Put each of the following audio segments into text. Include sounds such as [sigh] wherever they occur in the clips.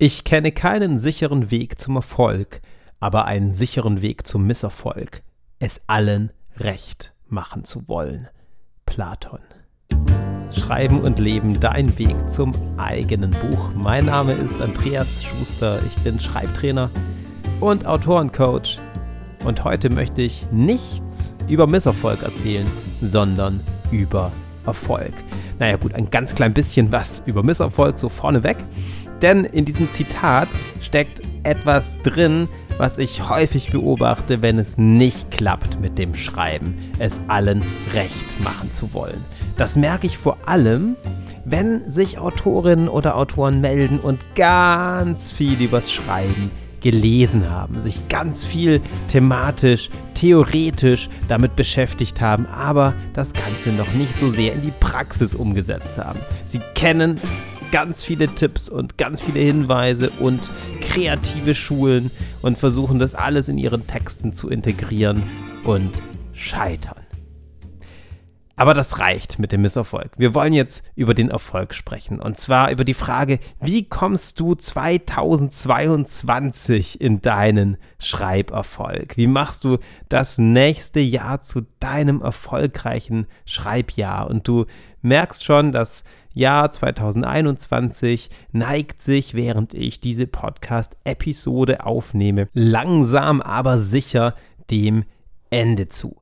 Ich kenne keinen sicheren Weg zum Erfolg, aber einen sicheren Weg zum Misserfolg, es allen recht machen zu wollen. Platon. Schreiben und Leben, dein Weg zum eigenen Buch. Mein Name ist Andreas Schuster, ich bin Schreibtrainer und Autorencoach und heute möchte ich nichts über Misserfolg erzählen, sondern über Erfolg. Naja gut, ein ganz klein bisschen was über Misserfolg so vorneweg. Denn in diesem Zitat steckt etwas drin, was ich häufig beobachte, wenn es nicht klappt mit dem Schreiben, es allen recht machen zu wollen. Das merke ich vor allem, wenn sich Autorinnen oder Autoren melden und ganz viel übers Schreiben gelesen haben, sich ganz viel thematisch, theoretisch damit beschäftigt haben, aber das Ganze noch nicht so sehr in die Praxis umgesetzt haben. Sie kennen ganz viele Tipps und ganz viele Hinweise und kreative Schulen und versuchen das alles in ihren Texten zu integrieren und scheitern. Aber das reicht mit dem Misserfolg. Wir wollen jetzt über den Erfolg sprechen. Und zwar über die Frage, wie kommst du 2022 in deinen Schreiberfolg? Wie machst du das nächste Jahr zu deinem erfolgreichen Schreibjahr? Und du merkst schon, das Jahr 2021 neigt sich, während ich diese Podcast-Episode aufnehme, langsam aber sicher dem Ende zu.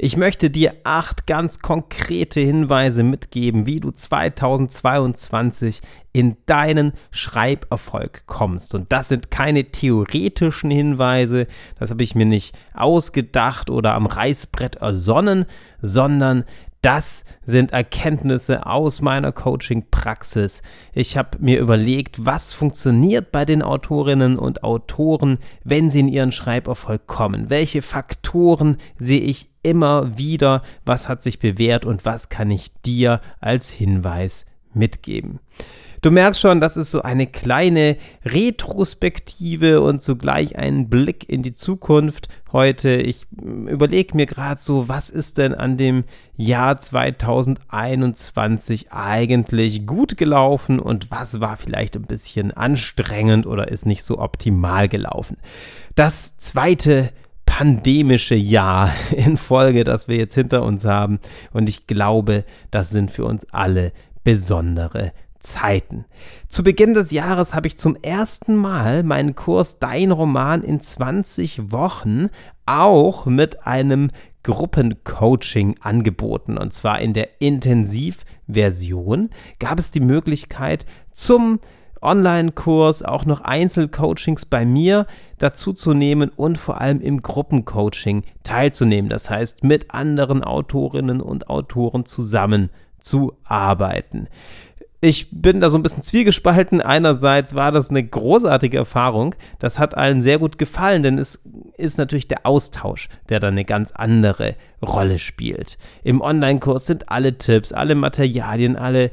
Ich möchte dir acht ganz konkrete Hinweise mitgeben, wie du 2022 in deinen Schreiberfolg kommst. Und das sind keine theoretischen Hinweise, das habe ich mir nicht ausgedacht oder am Reißbrett ersonnen, sondern das sind Erkenntnisse aus meiner Coaching-Praxis. Ich habe mir überlegt, was funktioniert bei den Autorinnen und Autoren, wenn sie in ihren Schreiberfolg kommen. Welche Faktoren sehe ich immer wieder? Was hat sich bewährt und was kann ich dir als Hinweis mitgeben? Du merkst schon, das ist so eine kleine Retrospektive und zugleich ein Blick in die Zukunft heute. Ich überlege mir gerade so, was ist denn an dem Jahr 2021 eigentlich gut gelaufen und was war vielleicht ein bisschen anstrengend oder ist nicht so optimal gelaufen. Das zweite pandemische Jahr [laughs] in Folge, das wir jetzt hinter uns haben. Und ich glaube, das sind für uns alle besondere Zeiten. Zu Beginn des Jahres habe ich zum ersten Mal meinen Kurs Dein Roman in 20 Wochen auch mit einem Gruppencoaching angeboten. Und zwar in der Intensivversion gab es die Möglichkeit zum Online-Kurs, auch noch Einzelcoachings bei mir dazu zu nehmen und vor allem im Gruppencoaching teilzunehmen. Das heißt, mit anderen Autorinnen und Autoren zusammen zu arbeiten ich bin da so ein bisschen zwiegespalten. Einerseits war das eine großartige Erfahrung. Das hat allen sehr gut gefallen, denn es ist natürlich der Austausch, der dann eine ganz andere Rolle spielt. Im Online-Kurs sind alle Tipps, alle Materialien, alle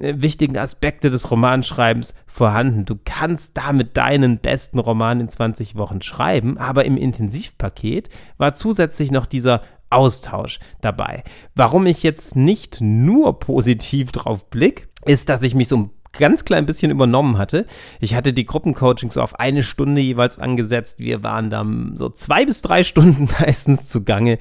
äh, wichtigen Aspekte des Romanschreibens vorhanden. Du kannst damit deinen besten Roman in 20 Wochen schreiben, aber im Intensivpaket war zusätzlich noch dieser Austausch dabei. Warum ich jetzt nicht nur positiv drauf blicke, ist, dass ich mich so ein ganz klein bisschen übernommen hatte. Ich hatte die Gruppencoachings auf eine Stunde jeweils angesetzt. Wir waren dann so zwei bis drei Stunden [laughs] meistens zugange.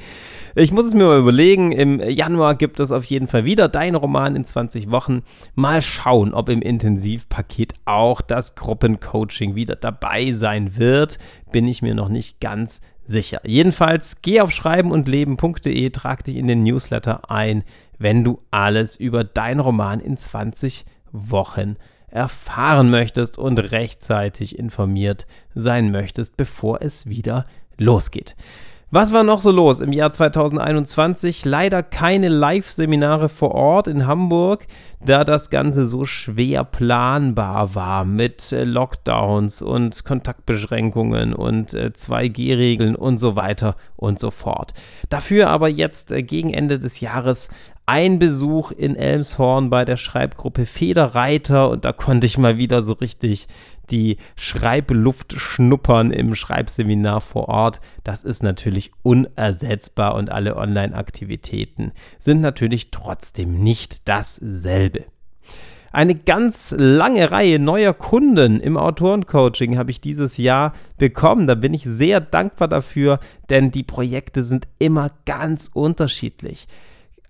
Ich muss es mir mal überlegen. Im Januar gibt es auf jeden Fall wieder dein Roman in 20 Wochen. Mal schauen, ob im Intensivpaket auch das Gruppencoaching wieder dabei sein wird. Bin ich mir noch nicht ganz sicher. Jedenfalls geh auf schreibenundleben.de, trag dich in den Newsletter ein, wenn du alles über deinen Roman in 20 Wochen erfahren möchtest und rechtzeitig informiert sein möchtest, bevor es wieder losgeht. Was war noch so los im Jahr 2021? Leider keine Live-Seminare vor Ort in Hamburg, da das Ganze so schwer planbar war mit äh, Lockdowns und Kontaktbeschränkungen und 2G-Regeln äh, und so weiter und so fort. Dafür aber jetzt äh, gegen Ende des Jahres ein Besuch in Elmshorn bei der Schreibgruppe Federreiter und da konnte ich mal wieder so richtig die Schreibluft schnuppern im Schreibseminar vor Ort. Das ist natürlich unersetzbar und alle Online-Aktivitäten sind natürlich trotzdem nicht dasselbe. Eine ganz lange Reihe neuer Kunden im Autorencoaching habe ich dieses Jahr bekommen. Da bin ich sehr dankbar dafür, denn die Projekte sind immer ganz unterschiedlich.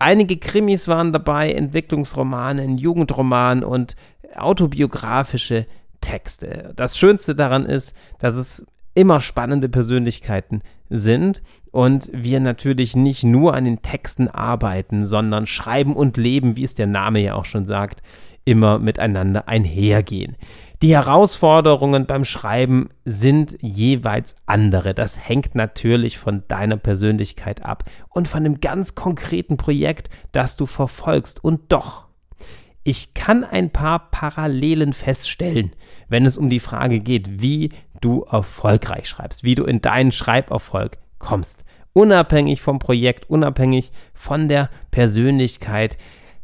Einige Krimis waren dabei, Entwicklungsromane, ein Jugendroman und autobiografische Texte. Das Schönste daran ist, dass es immer spannende Persönlichkeiten sind und wir natürlich nicht nur an den Texten arbeiten, sondern schreiben und leben, wie es der Name ja auch schon sagt, immer miteinander einhergehen. Die Herausforderungen beim Schreiben sind jeweils andere. Das hängt natürlich von deiner Persönlichkeit ab und von dem ganz konkreten Projekt, das du verfolgst. Und doch, ich kann ein paar Parallelen feststellen, wenn es um die Frage geht, wie du erfolgreich schreibst, wie du in deinen Schreiberfolg kommst. Unabhängig vom Projekt, unabhängig von der Persönlichkeit,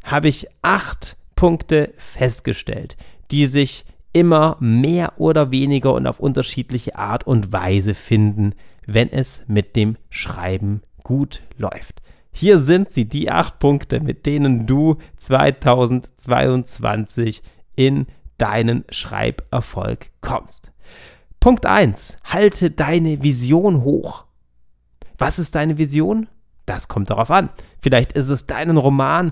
habe ich acht Punkte festgestellt, die sich immer mehr oder weniger und auf unterschiedliche Art und Weise finden, wenn es mit dem Schreiben gut läuft. Hier sind sie, die acht Punkte, mit denen du 2022 in deinen Schreiberfolg kommst. Punkt 1. Halte deine Vision hoch. Was ist deine Vision? Das kommt darauf an. Vielleicht ist es deinen Roman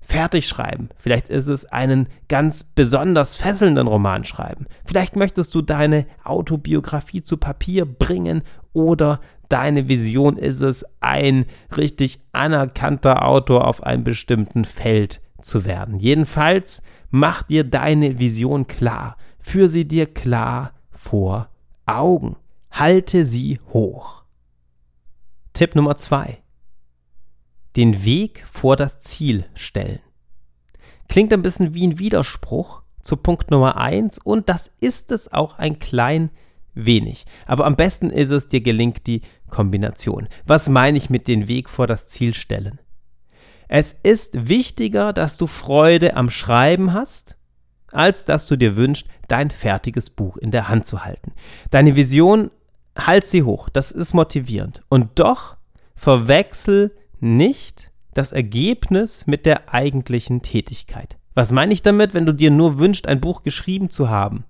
fertig schreiben. Vielleicht ist es einen ganz besonders fesselnden Roman schreiben. Vielleicht möchtest du deine Autobiografie zu Papier bringen oder deine Vision ist es, ein richtig anerkannter Autor auf einem bestimmten Feld zu werden. Jedenfalls mach dir deine Vision klar. Führ sie dir klar vor Augen. Halte sie hoch. Tipp Nummer zwei den Weg vor das Ziel stellen. Klingt ein bisschen wie ein Widerspruch zu Punkt Nummer 1 und das ist es auch ein klein wenig. Aber am besten ist es, dir gelingt die Kombination. Was meine ich mit den Weg vor das Ziel stellen? Es ist wichtiger, dass du Freude am Schreiben hast, als dass du dir wünschst, dein fertiges Buch in der Hand zu halten. Deine Vision, halt sie hoch, das ist motivierend. Und doch verwechsel nicht das Ergebnis mit der eigentlichen Tätigkeit. Was meine ich damit, wenn du dir nur wünschst, ein Buch geschrieben zu haben,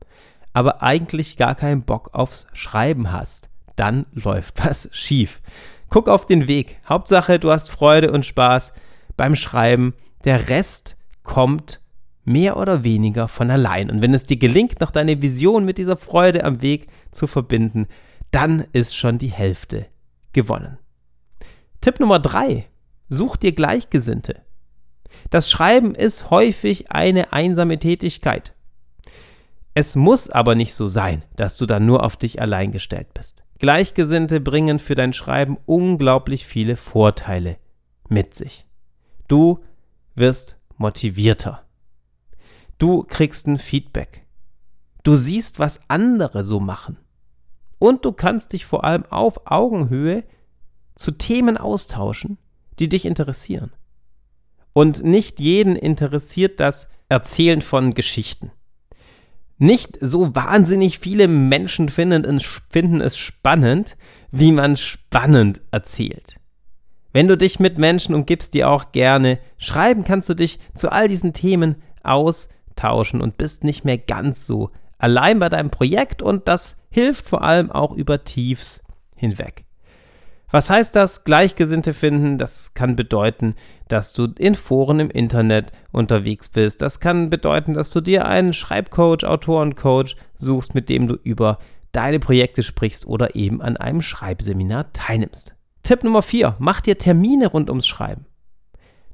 aber eigentlich gar keinen Bock aufs Schreiben hast? Dann läuft [laughs] was schief. Guck auf den Weg. Hauptsache, du hast Freude und Spaß beim Schreiben. Der Rest kommt mehr oder weniger von allein. Und wenn es dir gelingt, noch deine Vision mit dieser Freude am Weg zu verbinden, dann ist schon die Hälfte gewonnen. Tipp Nummer drei: Such dir Gleichgesinnte. Das Schreiben ist häufig eine einsame Tätigkeit. Es muss aber nicht so sein, dass du dann nur auf dich allein gestellt bist. Gleichgesinnte bringen für dein Schreiben unglaublich viele Vorteile mit sich. Du wirst motivierter. Du kriegst ein Feedback. Du siehst, was andere so machen. Und du kannst dich vor allem auf Augenhöhe zu Themen austauschen, die dich interessieren. Und nicht jeden interessiert das Erzählen von Geschichten. Nicht so wahnsinnig viele Menschen finden, finden es spannend, wie man spannend erzählt. Wenn du dich mit Menschen umgibst, die auch gerne schreiben, kannst du dich zu all diesen Themen austauschen und bist nicht mehr ganz so allein bei deinem Projekt und das hilft vor allem auch über Tiefs hinweg. Was heißt das? Gleichgesinnte finden, das kann bedeuten, dass du in Foren im Internet unterwegs bist. Das kann bedeuten, dass du dir einen Schreibcoach, Autorencoach suchst, mit dem du über deine Projekte sprichst oder eben an einem Schreibseminar teilnimmst. Tipp Nummer 4. Mach dir Termine rund ums Schreiben.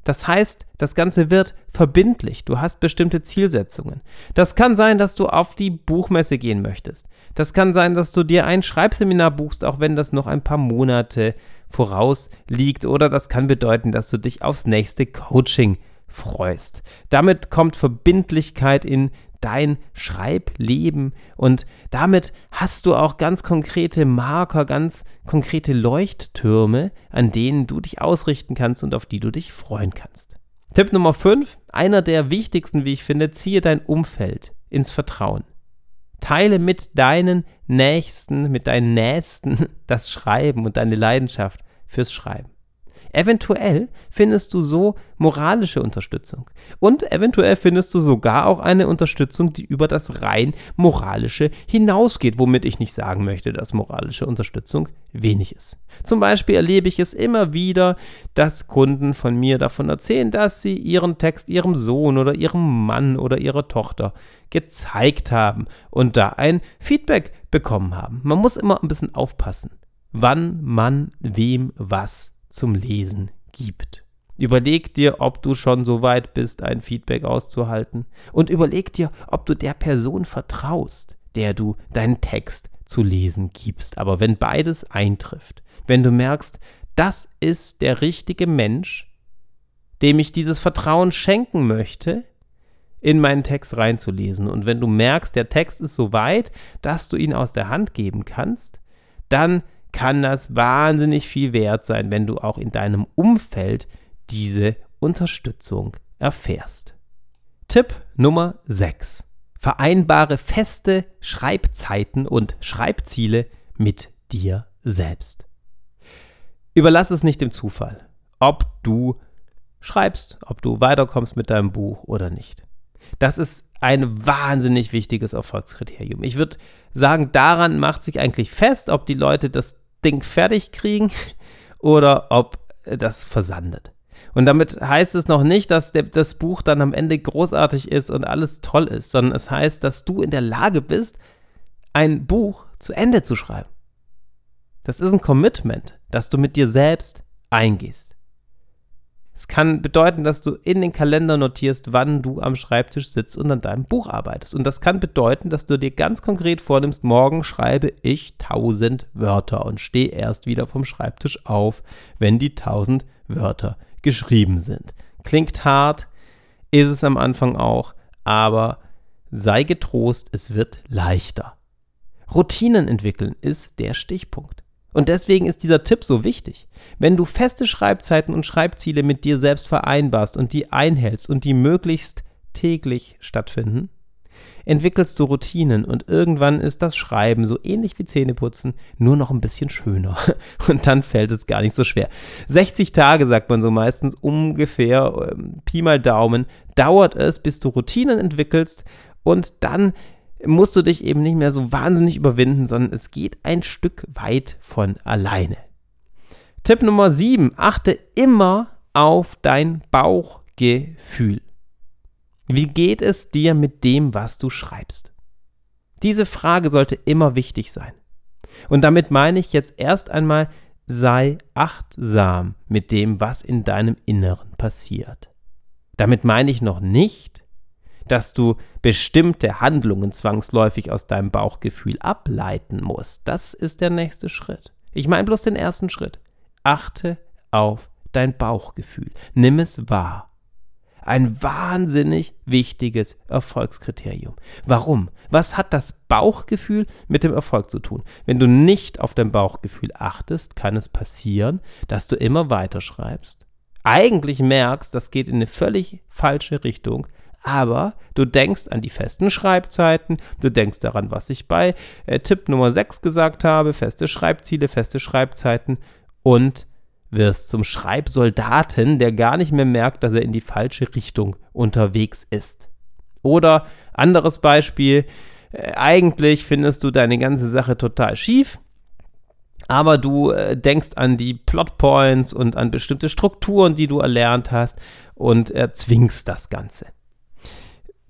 Das heißt, das Ganze wird verbindlich. Du hast bestimmte Zielsetzungen. Das kann sein, dass du auf die Buchmesse gehen möchtest. Das kann sein, dass du dir ein Schreibseminar buchst, auch wenn das noch ein paar Monate voraus liegt. Oder das kann bedeuten, dass du dich aufs nächste Coaching freust. Damit kommt Verbindlichkeit in dein Schreibleben und damit hast du auch ganz konkrete Marker, ganz konkrete Leuchttürme, an denen du dich ausrichten kannst und auf die du dich freuen kannst. Tipp Nummer 5, einer der wichtigsten, wie ich finde, ziehe dein Umfeld ins Vertrauen. Teile mit deinen Nächsten, mit deinen Nächsten [laughs] das Schreiben und deine Leidenschaft fürs Schreiben. Eventuell findest du so moralische Unterstützung. Und eventuell findest du sogar auch eine Unterstützung, die über das rein moralische hinausgeht, womit ich nicht sagen möchte, dass moralische Unterstützung wenig ist. Zum Beispiel erlebe ich es immer wieder, dass Kunden von mir davon erzählen, dass sie ihren Text ihrem Sohn oder ihrem Mann oder ihrer Tochter gezeigt haben und da ein Feedback bekommen haben. Man muss immer ein bisschen aufpassen, wann man wem was zum Lesen gibt. Überleg dir, ob du schon so weit bist, ein Feedback auszuhalten. Und überleg dir, ob du der Person vertraust, der du deinen Text zu lesen gibst. Aber wenn beides eintrifft, wenn du merkst, das ist der richtige Mensch, dem ich dieses Vertrauen schenken möchte, in meinen Text reinzulesen. Und wenn du merkst, der Text ist so weit, dass du ihn aus der Hand geben kannst, dann kann das wahnsinnig viel wert sein, wenn du auch in deinem Umfeld diese Unterstützung erfährst. Tipp Nummer 6. Vereinbare feste Schreibzeiten und Schreibziele mit dir selbst. Überlass es nicht dem Zufall, ob du schreibst, ob du weiterkommst mit deinem Buch oder nicht. Das ist ein wahnsinnig wichtiges Erfolgskriterium. Ich würde sagen, daran macht sich eigentlich fest, ob die Leute das Ding fertig kriegen [laughs] oder ob das versandet. Und damit heißt es noch nicht, dass der, das Buch dann am Ende großartig ist und alles toll ist, sondern es heißt, dass du in der Lage bist, ein Buch zu Ende zu schreiben. Das ist ein Commitment, das du mit dir selbst eingehst. Es kann bedeuten, dass du in den Kalender notierst, wann du am Schreibtisch sitzt und an deinem Buch arbeitest. Und das kann bedeuten, dass du dir ganz konkret vornimmst, morgen schreibe ich 1000 Wörter und stehe erst wieder vom Schreibtisch auf, wenn die 1000 Wörter geschrieben sind. Klingt hart, ist es am Anfang auch, aber sei getrost, es wird leichter. Routinen entwickeln ist der Stichpunkt. Und deswegen ist dieser Tipp so wichtig. Wenn du feste Schreibzeiten und Schreibziele mit dir selbst vereinbarst und die einhältst und die möglichst täglich stattfinden, entwickelst du Routinen und irgendwann ist das Schreiben so ähnlich wie Zähneputzen, nur noch ein bisschen schöner. [laughs] Und dann fällt es gar nicht so schwer. 60 Tage, sagt man so meistens, ungefähr, ähm, Pi mal Daumen, dauert es, bis du Routinen entwickelst und dann musst du dich eben nicht mehr so wahnsinnig überwinden, sondern es geht ein Stück weit von alleine. Tipp Nummer 7. Achte immer auf dein Bauchgefühl. Wie geht es dir mit dem, was du schreibst? Diese Frage sollte immer wichtig sein. Und damit meine ich jetzt erst einmal, sei achtsam mit dem, was in deinem Inneren passiert. Damit meine ich noch nicht, dass du bestimmte Handlungen zwangsläufig aus deinem Bauchgefühl ableiten musst. Das ist der nächste Schritt. Ich meine bloß den ersten Schritt. Achte auf dein Bauchgefühl. Nimm es wahr. Ein wahnsinnig wichtiges Erfolgskriterium. Warum? Was hat das Bauchgefühl mit dem Erfolg zu tun? Wenn du nicht auf dein Bauchgefühl achtest, kann es passieren, dass du immer weiter schreibst. Eigentlich merkst, das geht in eine völlig falsche Richtung, aber du denkst an die festen Schreibzeiten, du denkst daran, was ich bei äh, Tipp Nummer 6 gesagt habe, feste Schreibziele, feste Schreibzeiten und wirst zum Schreibsoldaten, der gar nicht mehr merkt, dass er in die falsche Richtung unterwegs ist. Oder anderes Beispiel, äh, eigentlich findest du deine ganze Sache total schief, aber du äh, denkst an die Plotpoints und an bestimmte Strukturen, die du erlernt hast und erzwingst das Ganze.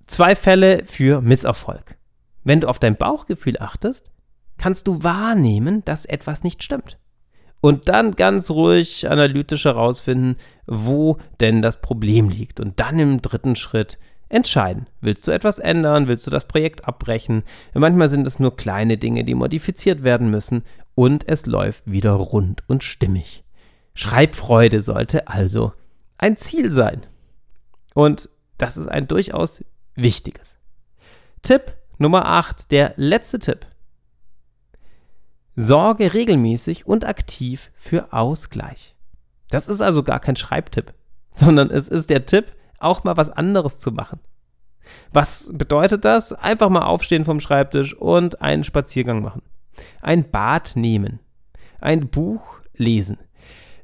Zwei Fälle für Misserfolg. Wenn du auf dein Bauchgefühl achtest, kannst du wahrnehmen, dass etwas nicht stimmt. Und dann ganz ruhig analytisch herausfinden, wo denn das Problem liegt. Und dann im dritten Schritt entscheiden. Willst du etwas ändern? Willst du das Projekt abbrechen? Manchmal sind es nur kleine Dinge, die modifiziert werden müssen. Und es läuft wieder rund und stimmig. Schreibfreude sollte also ein Ziel sein. Und das ist ein durchaus Wichtiges. Tipp Nummer 8, der letzte Tipp. Sorge regelmäßig und aktiv für Ausgleich. Das ist also gar kein Schreibtipp, [laughs] sondern es ist der Tipp, auch mal was anderes zu machen. Was bedeutet das? Einfach mal aufstehen vom Schreibtisch und einen Spaziergang machen. Ein Bad nehmen. Ein Buch lesen.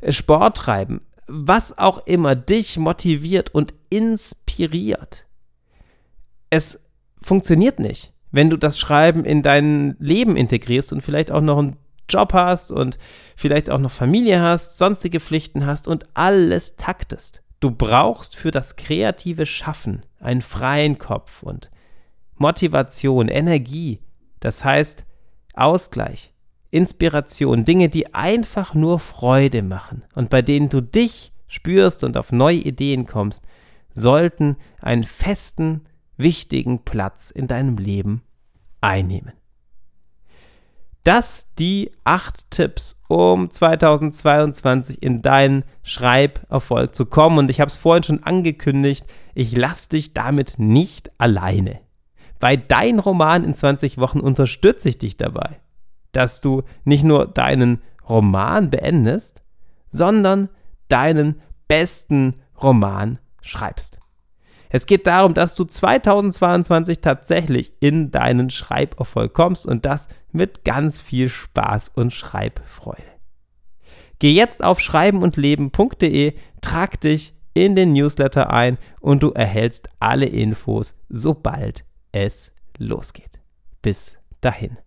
Sport treiben, was auch immer dich motiviert und inspiriert. Es funktioniert nicht, wenn du das Schreiben in dein Leben integrierst und vielleicht auch noch einen Job hast und vielleicht auch noch Familie hast, sonstige Pflichten hast und alles taktest. Du brauchst für das kreative Schaffen einen freien Kopf und Motivation, Energie, das heißt Ausgleich, Inspiration, Dinge, die einfach nur Freude machen und bei denen du dich spürst und auf neue Ideen kommst, sollten einen festen, wichtigen Platz in deinem Leben einnehmen. Das die acht Tipps, um 2022 in deinen Schreiberfolg zu kommen. Und ich habe es vorhin schon angekündigt, ich lasse dich damit nicht alleine. Bei dein Roman in 20 Wochen unterstütze ich dich dabei, dass du nicht nur deinen Roman beendest, sondern deinen besten Roman schreibst. Es geht darum, dass du 2022 tatsächlich in deinen Schreiberfolg kommst und das mit ganz viel Spaß und Schreibfreude. Geh jetzt auf schreibenundleben.de, trag dich in den Newsletter ein und du erhältst alle Infos, sobald es losgeht. Bis dahin.